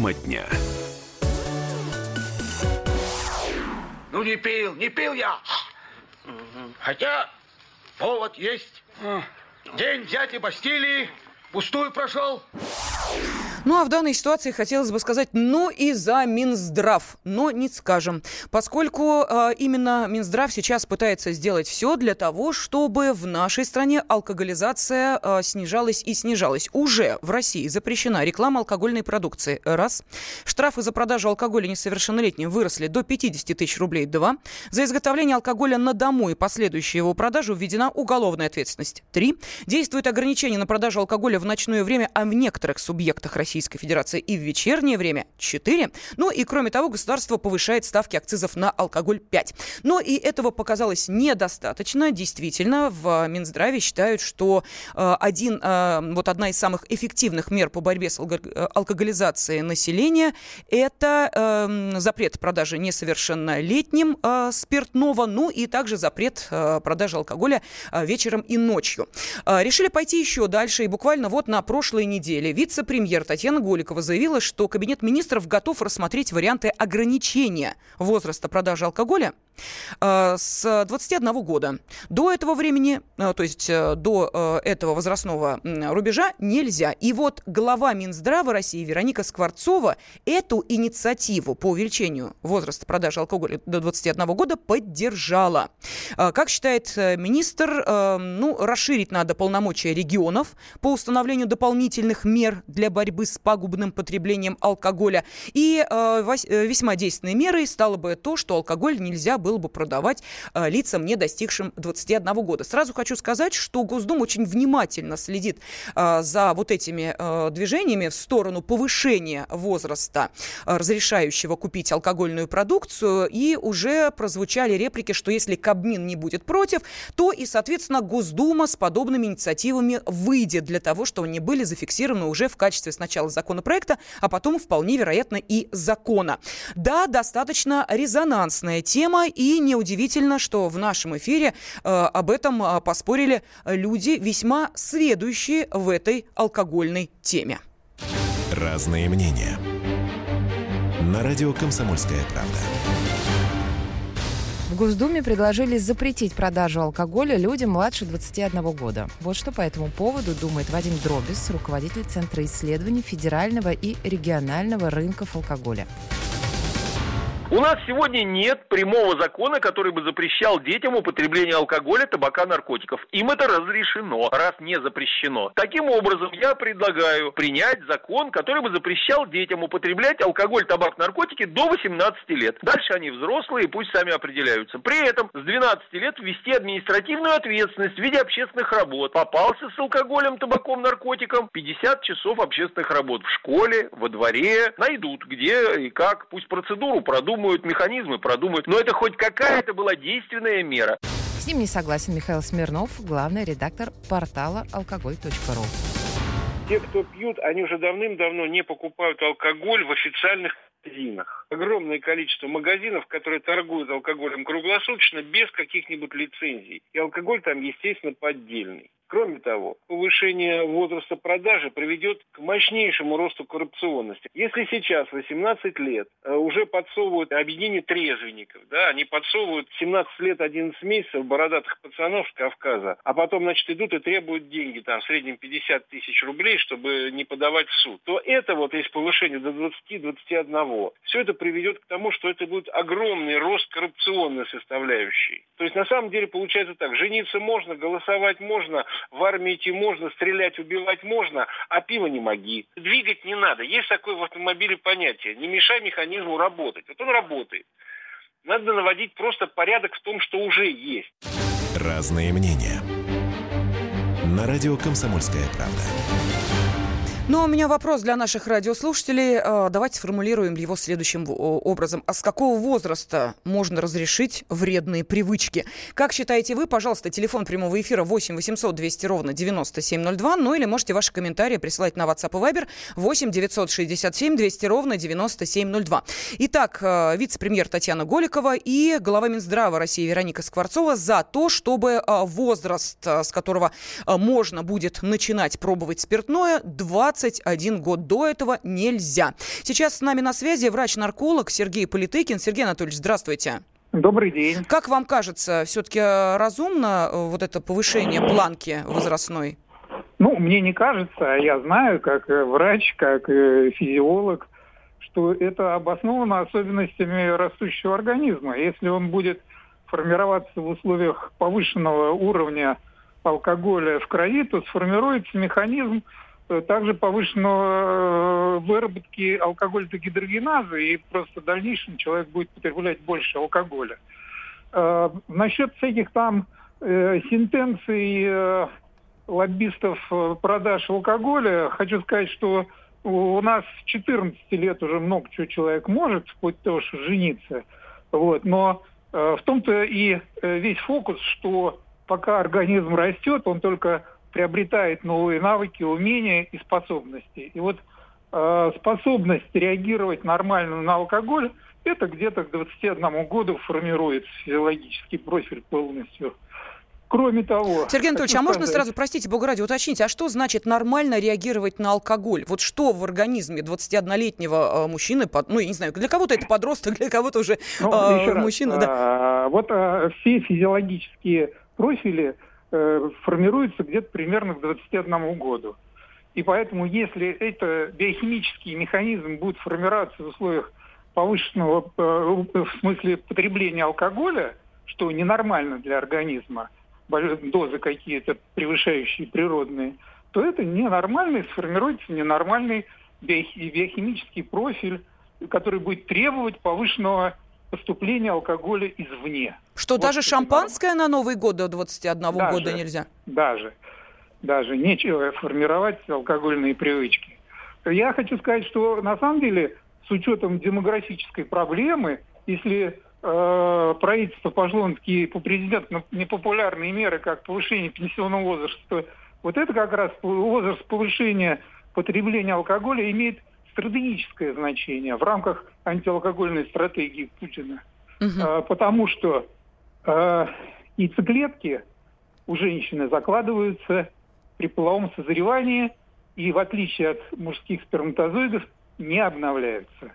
Тема дня. Ну не пил, не пил я. Хотя повод есть. День взятия Бастилии пустую прошел. Ну а в данной ситуации хотелось бы сказать «ну и за Минздрав», но не скажем, поскольку э, именно Минздрав сейчас пытается сделать все для того, чтобы в нашей стране алкоголизация э, снижалась и снижалась. Уже в России запрещена реклама алкогольной продукции. Раз. Штрафы за продажу алкоголя несовершеннолетним выросли до 50 тысяч рублей. Два. За изготовление алкоголя на дому и последующую его продажу введена уголовная ответственность. Три. Действует ограничение на продажу алкоголя в ночное время, а в некоторых субъектах России Российской Федерации и в вечернее время 4. Ну и кроме того, государство повышает ставки акцизов на алкоголь 5. Но и этого показалось недостаточно. Действительно, в Минздраве считают, что э, один, э, вот одна из самых эффективных мер по борьбе с э, алкоголизацией населения – это э, запрет продажи несовершеннолетним спиртного, ну и также запрет продажи алкоголя вечером и ночью. Решили пойти еще дальше, и буквально вот на прошлой неделе вице-премьер Татьяна Татьяна Голикова заявила, что Кабинет министров готов рассмотреть варианты ограничения возраста продажи алкоголя с 21 года. До этого времени, э, то есть э, до этого возрастного рубежа нельзя. И вот глава Минздрава России Вероника Скворцова эту инициативу по увеличению возраста продажи алкоголя до 21 года поддержала. Как считает министр, ну, расширить надо полномочия регионов по установлению дополнительных мер для борьбы с пагубным потреблением алкоголя. И э, э, весьма действенной мерой стало бы то, что алкоголь нельзя было бы продавать э, лицам, не достигшим 21 года. Сразу хочу сказать, что Госдума очень внимательно следит э, за вот этими э, движениями в сторону повышения возраста, разрешающего купить алкогольную продукцию. И уже прозвучали реплики, что если Кабмин не будет против, то и, соответственно, Госдума с подобными инициативами выйдет для того, чтобы они были зафиксированы уже в качестве сначала законопроекта, а потом вполне вероятно и закона. Да, достаточно резонансная тема, и неудивительно, что в нашем эфире э, об этом э, поспорили люди, весьма сведущие в этой алкогольной теме. Разные мнения. На радио «Комсомольская правда». В Госдуме предложили запретить продажу алкоголя людям младше 21 года. Вот что по этому поводу думает Вадим Дробис, руководитель Центра исследований федерального и регионального рынков алкоголя. У нас сегодня нет прямого закона, который бы запрещал детям употребление алкоголя, табака, наркотиков. Им это разрешено, раз не запрещено. Таким образом, я предлагаю принять закон, который бы запрещал детям употреблять алкоголь, табак, наркотики до 18 лет. Дальше они взрослые, пусть сами определяются. При этом с 12 лет ввести административную ответственность в виде общественных работ. Попался с алкоголем, табаком, наркотиком, 50 часов общественных работ в школе, во дворе. Найдут, где и как. Пусть процедуру продумают продумают механизмы, продумают. Но это хоть какая-то была действенная мера. С ним не согласен Михаил Смирнов, главный редактор портала алкоголь.ру. Те, кто пьют, они уже давным-давно не покупают алкоголь в официальных магазинах. Огромное количество магазинов, которые торгуют алкоголем круглосуточно без каких-нибудь лицензий. И алкоголь там, естественно, поддельный. Кроме того, повышение возраста продажи приведет к мощнейшему росту коррупционности. Если сейчас 18 лет э, уже подсовывают объединение трезвенников, да, они подсовывают 17 лет 11 месяцев бородатых пацанов с Кавказа, а потом, значит, идут и требуют деньги, там, в среднем 50 тысяч рублей, чтобы не подавать в суд, то это вот есть повышение до 20-21. Все это приведет к тому, что это будет огромный рост коррупционной составляющей. То есть, на самом деле, получается так, жениться можно, голосовать можно, в армии идти можно, стрелять, убивать можно, а пиво не моги. Двигать не надо. Есть такое в автомобиле понятие. Не мешай механизму работать. Вот он работает. Надо наводить просто порядок в том, что уже есть. Разные мнения. На радио «Комсомольская правда». Но у меня вопрос для наших радиослушателей. А, давайте сформулируем его следующим образом. А с какого возраста можно разрешить вредные привычки? Как считаете вы? Пожалуйста, телефон прямого эфира 8 800 200 ровно 9702. Ну или можете ваши комментарии присылать на WhatsApp и Viber 8 967 200 ровно 9702. Итак, а, вице-премьер Татьяна Голикова и глава Минздрава России Вероника Скворцова за то, чтобы а, возраст, с которого можно будет начинать пробовать спиртное, 20 21 год. До этого нельзя. Сейчас с нами на связи врач-нарколог Сергей Политыкин. Сергей Анатольевич, здравствуйте. Добрый день. Как вам кажется, все-таки разумно э, вот это повышение планки возрастной? Ну, мне не кажется, а я знаю, как э, врач, как э, физиолог, что это обосновано особенностями растущего организма. Если он будет формироваться в условиях повышенного уровня алкоголя в крови, то сформируется механизм э, также повышенного выработки алкоголь-дегидрогеназы, и просто в дальнейшем человек будет потреблять больше алкоголя. Э, насчет всяких там э, сентенций лоббистов э, продаж алкоголя, хочу сказать, что у нас с 14 лет уже много чего человек может, вплоть до что жениться. Вот. Но э, в том-то и э, весь фокус, что пока организм растет, он только приобретает новые навыки, умения и способности. И вот э, способность реагировать нормально на алкоголь, это где-то к 21 году формирует физиологический профиль полностью. Кроме того... Сергей Анатольевич, а можно сразу, простите, Бога ради, уточнить, а что значит нормально реагировать на алкоголь? Вот что в организме 21-летнего э, мужчины, ну, я не знаю, для кого-то это подросток, для кого-то уже ну, э, мужчина, раз, да? А, вот а, все физиологические профили э, формируются где-то примерно к 21 году. И поэтому, если это биохимический механизм будет формироваться в условиях повышенного, э, в смысле потребления алкоголя, что ненормально для организма, дозы какие-то превышающие природные, то это ненормальный, сформируется ненормальный биохимический профиль, который будет требовать повышенного поступления алкоголя извне. Что, вот даже шампанское на Новый год до 21 даже, года нельзя? Даже. Даже. Нечего формировать алкогольные привычки. Я хочу сказать, что на самом деле с учетом демографической проблемы, если э, правительство пошло на такие по президенту непопулярные меры, как повышение пенсионного возраста, вот это как раз возраст повышения потребления алкоголя имеет стратегическое значение в рамках антиалкогольной стратегии Путина. Угу. Потому что а, яйцеклетки у женщины закладываются при половом созревании и в отличие от мужских сперматозоидов не обновляются.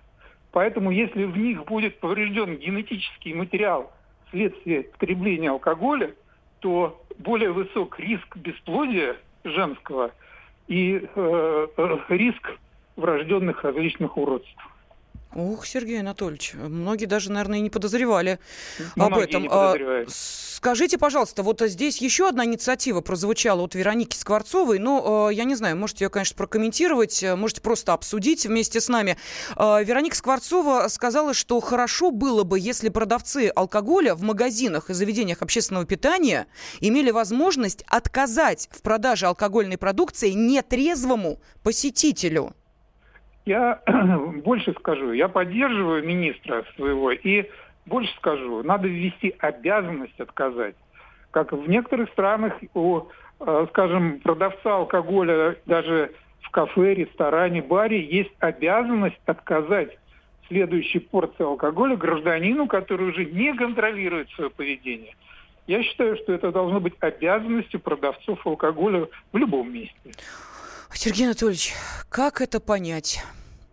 Поэтому если в них будет поврежден генетический материал вследствие потребления алкоголя, то более высок риск бесплодия женского и э, э риск врожденных различных уродств. Ух, Сергей Анатольевич, многие даже, наверное, и не подозревали многие об этом. Не подозревают. Скажите, пожалуйста, вот здесь еще одна инициатива прозвучала от Вероники Скворцовой. Ну, я не знаю, можете ее, конечно, прокомментировать, можете просто обсудить вместе с нами. Вероника Скворцова сказала, что хорошо было бы, если продавцы алкоголя в магазинах и заведениях общественного питания имели возможность отказать в продаже алкогольной продукции нетрезвому посетителю. Я больше скажу, я поддерживаю министра своего и больше скажу, надо ввести обязанность отказать. Как в некоторых странах у, э, скажем, продавца алкоголя даже в кафе, ресторане, баре есть обязанность отказать следующей порции алкоголя гражданину, который уже не контролирует свое поведение. Я считаю, что это должно быть обязанностью продавцов алкоголя в любом месте. Сергей Анатольевич, как это понять?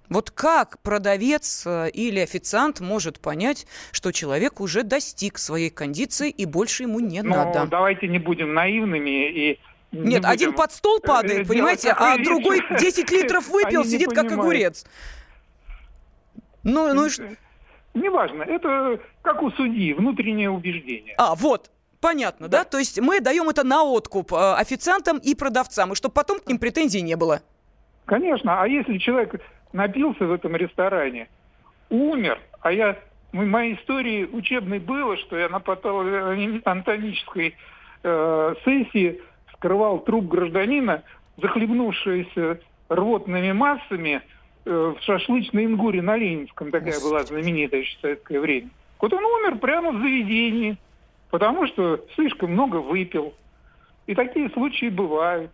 Вот как продавец э, или официант может понять, что человек уже достиг своей кондиции и больше ему не ну, надо? Давайте не будем наивными и не Нет, один под стол падает, понимаете, а другой 10 литров выпил, сидит как огурец. Ну, ну и что? Неважно, это как у судьи, внутреннее убеждение. А, вот, Понятно, да. да? То есть мы даем это на откуп э, официантам и продавцам, и чтобы потом к ним претензий не было. Конечно, а если человек напился в этом ресторане, умер, а я в моей истории учебной было, что я на патологоанатомической э, сессии скрывал труп гражданина, захлебнувшегося рвотными массами э, в шашлычной ингуре на Ленинском. Такая Господи. была знаменитая еще в советское время. Вот он умер прямо в заведении, потому что слишком много выпил. И такие случаи бывают.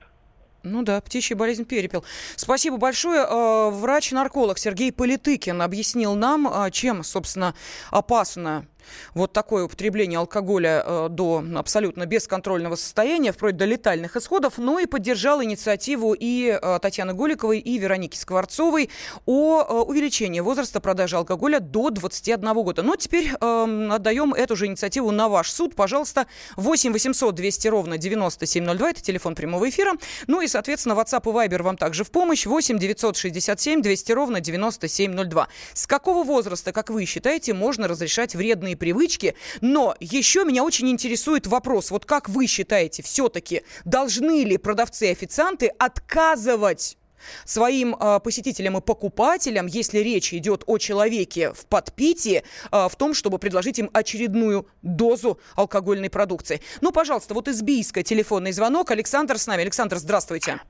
Ну да, птичья болезнь перепел. Спасибо большое. Э, врач-нарколог Сергей Политыкин объяснил нам, э, чем, собственно, опасно вот такое употребление алкоголя э, до абсолютно бесконтрольного состояния, вплоть до летальных исходов, но и поддержал инициативу и э, Татьяны Голиковой, и Вероники Скворцовой о увеличении возраста продажи алкоголя до 21 года. Но теперь э, отдаем эту же инициативу на ваш суд. Пожалуйста, 8 800 200 ровно 9702, это телефон прямого эфира. Ну и, соответственно, WhatsApp и Viber вам также в помощь. 8 967 200 ровно 9702. С какого возраста, как вы считаете, можно разрешать вредные привычки. Но еще меня очень интересует вопрос. Вот как вы считаете, все-таки должны ли продавцы и официанты отказывать своим э, посетителям и покупателям, если речь идет о человеке в подпитии, э, в том, чтобы предложить им очередную дозу алкогольной продукции. Ну, пожалуйста, вот из Бийска телефонный звонок. Александр с нами. Александр, здравствуйте.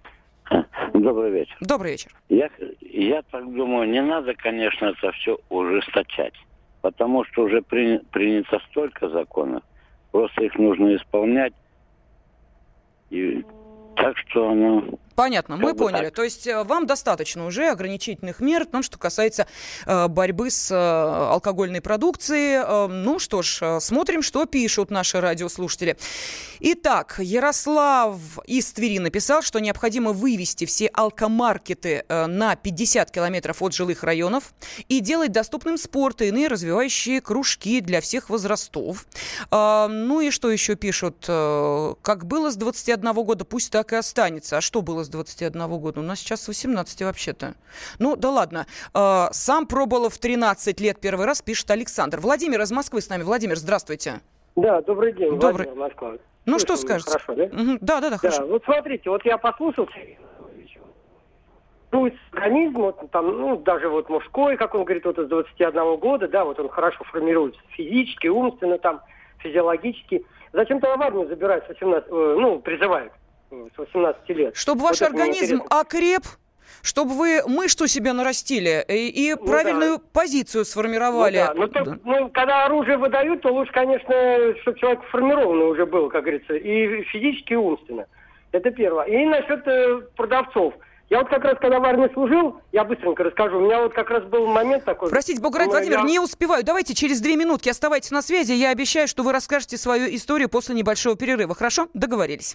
Добрый вечер. Добрый вечер. Я, я так думаю, не надо, конечно, это все ужесточать потому что уже при, принято столько законов, просто их нужно исполнять. И так что, ну, Понятно, мы поняли. Так. То есть э, вам достаточно уже ограничительных мер, том, что касается э, борьбы с э, алкогольной продукцией. Э, ну что ж, э, смотрим, что пишут наши радиослушатели. Итак, Ярослав из Твери написал, что необходимо вывести все алкомаркеты э, на 50 километров от жилых районов и делать доступным спорт и иные развивающие кружки для всех возрастов. Ну и что еще пишут? Как было с 21 года, пусть так и останется. А что было с 21 года. У нас сейчас 18 вообще-то. Ну, да ладно. А, сам пробовала в 13 лет первый раз, пишет Александр. Владимир из Москвы с нами. Владимир, здравствуйте. Да, добрый день. Добрый. Владимир, Москва. Ну, что скажете? Хорошо, да? Угу. Да, да, да, хорошо. вот смотрите, вот я послушал ну, организм, вот, там, ну, даже вот мужской, как он говорит, вот из 21 года, да, вот он хорошо формируется физически, умственно, там, физиологически. Зачем-то в армию забирать с 18, э, ну, призывают с 18 лет. Чтобы ваш вот организм окреп, чтобы вы мышцу себе нарастили и, и ну, правильную да. позицию сформировали. Ну, да. Но, да. ну, когда оружие выдают, то лучше, конечно, чтобы человек формированный уже был, как говорится, и физически, и умственно. Это первое. И насчет э, продавцов. Я вот как раз, когда в армии служил, я быстренько расскажу, у меня вот как раз был момент такой... Простите, Бог ради, Владимир, я... не успеваю. Давайте через две минутки оставайтесь на связи. Я обещаю, что вы расскажете свою историю после небольшого перерыва. Хорошо? Договорились.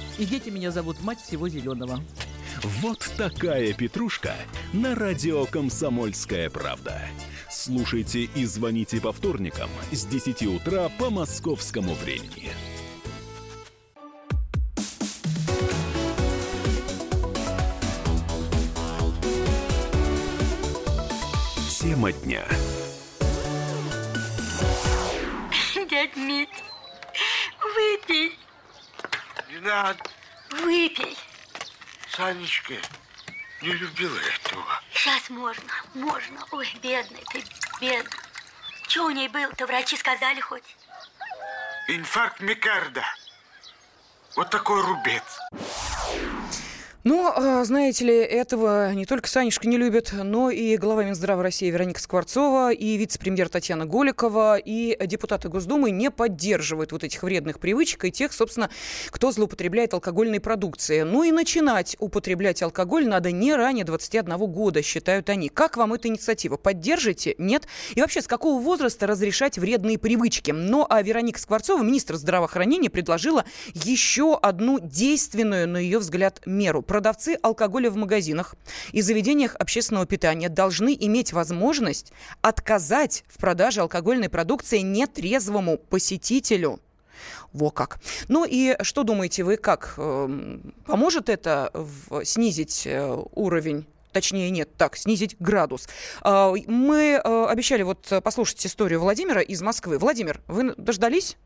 И дети меня зовут мать всего зеленого. Вот такая петрушка на радио «Комсомольская правда». Слушайте и звоните по вторникам с 10 утра по московскому времени. Тема дня. Дядь Мит, выпей. Не надо. Выпей. Санечка не любила этого. Сейчас можно, можно. Ой, бедный ты, бедный. Что у ней было-то, врачи сказали хоть? Инфаркт микарда. Вот такой рубец. Ну, а, знаете ли, этого не только Санюшка не любит, но и глава Минздрава России Вероника Скворцова, и вице-премьер Татьяна Голикова, и депутаты Госдумы не поддерживают вот этих вредных привычек и тех, собственно, кто злоупотребляет алкогольной продукцией. Ну и начинать употреблять алкоголь надо не ранее 21 года, считают они. Как вам эта инициатива? Поддержите? Нет? И вообще, с какого возраста разрешать вредные привычки? Ну, а Вероника Скворцова, министр здравоохранения, предложила еще одну действенную, на ее взгляд, меру продавцы алкоголя в магазинах и заведениях общественного питания должны иметь возможность отказать в продаже алкогольной продукции нетрезвому посетителю. Во как. Ну и что думаете вы, как э, поможет это снизить э, уровень точнее нет, так, снизить градус. А, мы э, обещали вот послушать историю Владимира из Москвы. Владимир, вы дождались?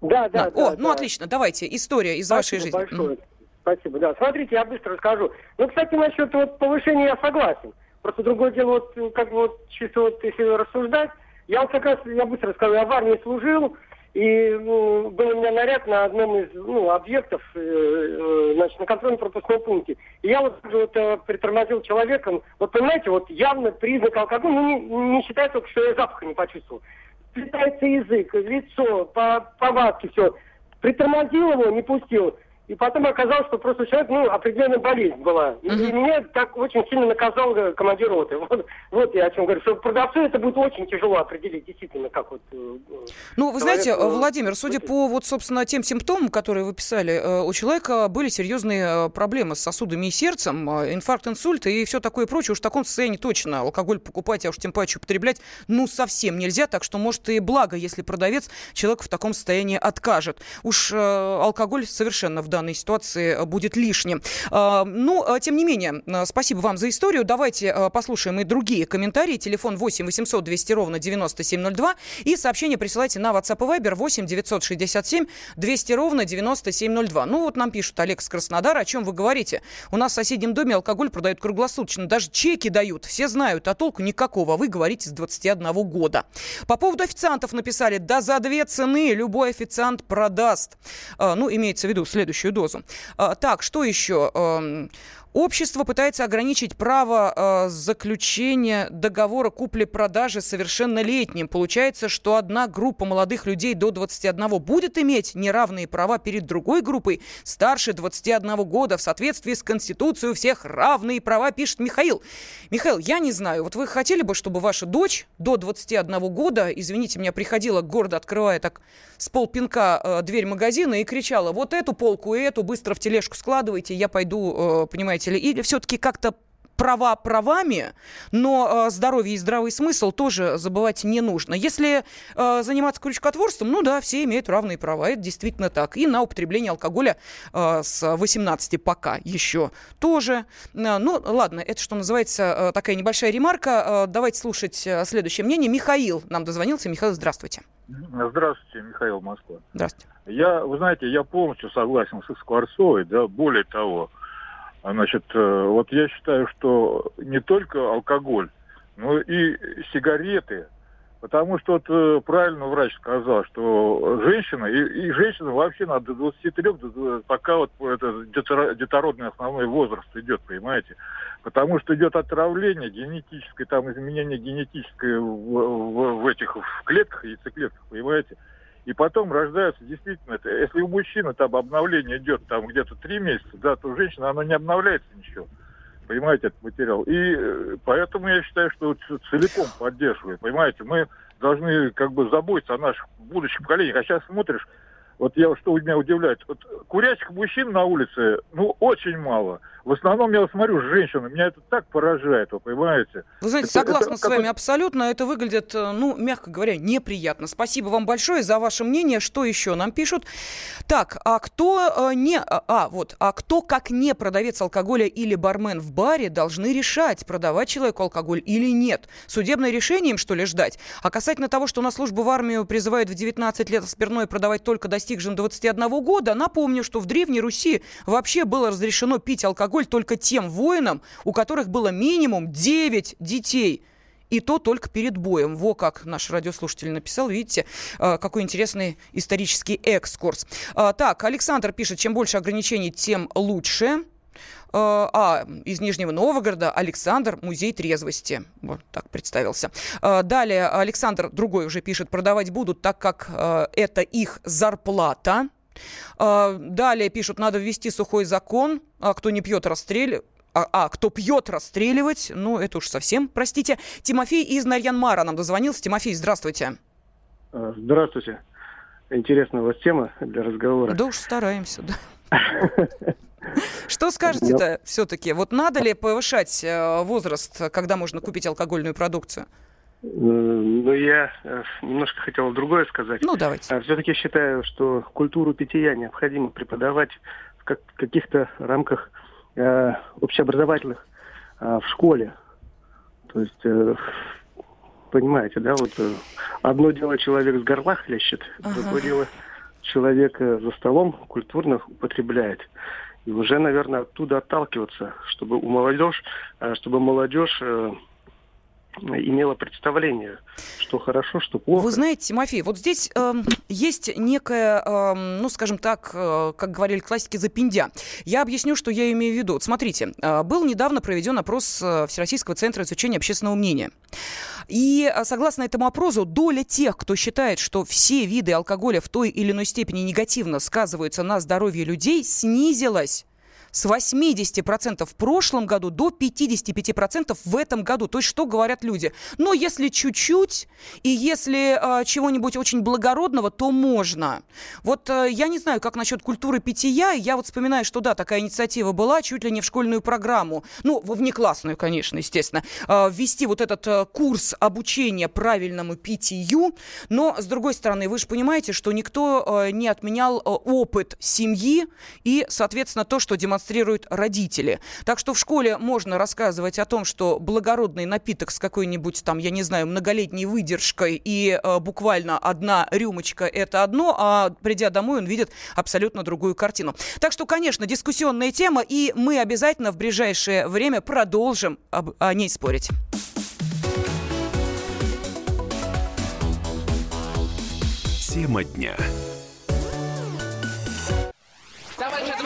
Да, да, На. да. О, ну да. отлично, давайте, история из вашей Спасибо жизни. большое. Спасибо, да. Смотрите, я быстро расскажу. Ну, кстати, насчет вот повышения я согласен. Просто другое дело, вот э, как бы вот чисто вот если рассуждать, я вот как раз, я быстро скажу, я в армии служил, и ну, был у меня наряд на одном из ну, объектов, э, э, значит, на контрольно-пропускном пункте. И я вот, вот э, притормозил человеком, вот понимаете, вот явно признак алкоголя, ну не, не считая только, что я запаха не почувствовал. Плетается язык, лицо, по повадки, все. Притормозил его, не пустил. И потом оказалось, что просто у человека, ну, определенная болезнь была. И, и меня так очень сильно наказал э, командир роты. Вот, вот я о чем говорю, что продавцу это будет очень тяжело определить, действительно, как вот... э, Ну, вы человек, знаете, э, Владимир, судя по вот, собственно, тем симптомам, которые вы писали, у человека были серьезные проблемы с сосудами и сердцем, инфаркт, инсульт и все такое прочее. Уж в таком состоянии точно алкоголь покупать, а уж тем паче употреблять, ну, совсем нельзя. Так что, может, и благо, если продавец человеку в таком состоянии откажет. Уж алкоголь совершенно в данной ситуации э, будет лишним. Э, Ну, э, тем не менее, э, спасибо вам за историю. Давайте э, послушаем и другие комментарии. Телефон 8 800 200 ровно 9702. И сообщение присылайте на WhatsApp и Viber 8 967 200 ровно 9702. Ну, вот нам пишут Олег с Краснодара, о чем вы говорите. У нас в соседнем доме алкоголь продают круглосуточно. Даже чеки дают. Все знают, а толку никакого. А вы говорите с 21 года. По поводу официантов написали, да за две цены любой официант продаст. А, ну, имеется в виду следующую дозу. А, так, что еще? Общество пытается ограничить право э, заключения договора купли-продажи совершеннолетним. Получается, что одна группа молодых людей до 21 будет иметь неравные права перед другой группой старше 21 года. В соответствии с Конституцией у всех равные права, пишет Михаил. Михаил, я не знаю, вот вы хотели бы, чтобы ваша дочь до 21 года, извините меня, приходила гордо открывая так с полпинка э, дверь магазина и кричала, вот эту полку и эту быстро в тележку складывайте, я пойду, э, понимаете ли, или все-таки как-то права правами, но э, здоровье и здравый смысл тоже забывать не нужно. Если э, заниматься крючкотворством, ну да, все имеют равные права, это действительно так. И на употребление алкоголя э, с 18 пока еще тоже. Э, ну, ладно, это, что называется, э, такая небольшая ремарка. Э, давайте слушать э, следующее мнение. Михаил нам дозвонился. Михаил, здравствуйте. Здравствуйте, Михаил Москва. Здравствуйте. Я, вы знаете, я полностью согласен с Скворцовой, да, более того, значит, э, вот я считаю, что не только алкоголь, но и сигареты, потому что вот э, правильно врач сказал, что женщина, и, и женщина вообще надо до 23, до- пока вот это детородный основной возраст идет, понимаете, потому что идет отравление генетическое, там изменение генетическое в, в- в этих в клетках, яйцеклетках, понимаете, и потом рождаются действительно, если у мужчины там обновление идет там где-то три месяца, да, то у женщины оно не обновляется ничего. Понимаете, этот материал. И э, поэтому я считаю, что целиком поддерживаю. Понимаете, мы должны как бы заботиться о наших будущих поколениях. А сейчас смотришь, вот я что меня удивляет, вот курящих мужчин на улице, ну, очень мало. В основном я смотрю женщины, меня это так поражает, вы понимаете? Вы знаете, Это- согласна это с вами абсолютно. Это выглядит, э, ну, мягко говоря, неприятно. Спасибо вам большое за ваше мнение. Что еще нам пишут? Так, а кто э, не... А, вот. А кто, как не продавец алкоголя или бармен в баре, должны решать, продавать человеку алкоголь или нет? Судебное решение им, что ли, ждать? А касательно того, что на службу в армию призывают в 19 лет спиртное продавать только достигшим 21 года, напомню, что в Древней Руси вообще было разрешено пить алкоголь только тем воинам, у которых было минимум 9 детей. И то только перед боем. Во как наш радиослушатель написал. Видите, э, какой интересный исторический экскурс. А, Так, Александр пишет, чем больше ограничений, тем лучше. Э, А, из Нижнего Новгорода Александр, музей трезвости. Вот так представился. Далее Александр, другой уже пишет, продавать будут, так как это их зарплата. Э, Далее пишут, надо ввести сухой закон, а кто не пьет, расстреливать. А, а, кто пьет, расстреливать. Ну, это уж совсем, простите. Тимофей из Нарьян-Мара нам дозвонился. Тимофей, здравствуйте. Э, Здравствуйте. Интересная у вас тема для разговора. Да уж стараемся, да. Что скажете-то все-таки? Вот надо ли повышать э, возраст, когда можно купить алкогольную продукцию? Ну, я э, немножко хотел другое сказать. Ну, давайте. Все-таки считаю, что культуру питья необходимо преподавать в как- каких-то рамках э, общеобразовательных э, в школе. То есть, э, понимаете, да, вот э, одно дело человек с горла хлещет, Ага. другое дело человек э, за столом культурно употребляет. И уже, наверное, оттуда отталкиваться, чтобы у молодежь, э, чтобы молодежь имела представление, что хорошо, что плохо. Вы знаете, Тимофей, вот здесь э, есть некая, э, ну, скажем так, э, как говорили классики, запиндя. Я объясню, что я имею в виду. Вот смотрите, э, был недавно проведен опрос э, Всероссийского центра изучения общественного мнения. И э, согласно этому опросу, доля тех, кто считает, что все виды алкоголя в той или иной степени негативно сказываются на здоровье людей, снизилась с 80% в прошлом году до 55% в этом году. То есть что говорят люди? Но если чуть-чуть и если э, чего-нибудь очень благородного, то можно. Вот э, я не знаю, как насчет культуры питья. Я вот вспоминаю, что да, такая инициатива была чуть ли не в школьную программу. Ну, во внеклассную, конечно, естественно. Э, ввести вот этот э, курс обучения правильному питью. Но, с другой стороны, вы же понимаете, что никто э, не отменял э, опыт семьи и, соответственно, то, что демонстрирует демонстрируют родители. Так что в школе можно рассказывать о том, что благородный напиток с какой-нибудь там, я не знаю, многолетней выдержкой и э, буквально одна рюмочка это одно, а придя домой он видит абсолютно другую картину. Так что, конечно, дискуссионная тема, и мы обязательно в ближайшее время продолжим об, о ней спорить. Тема дня. Товарищ!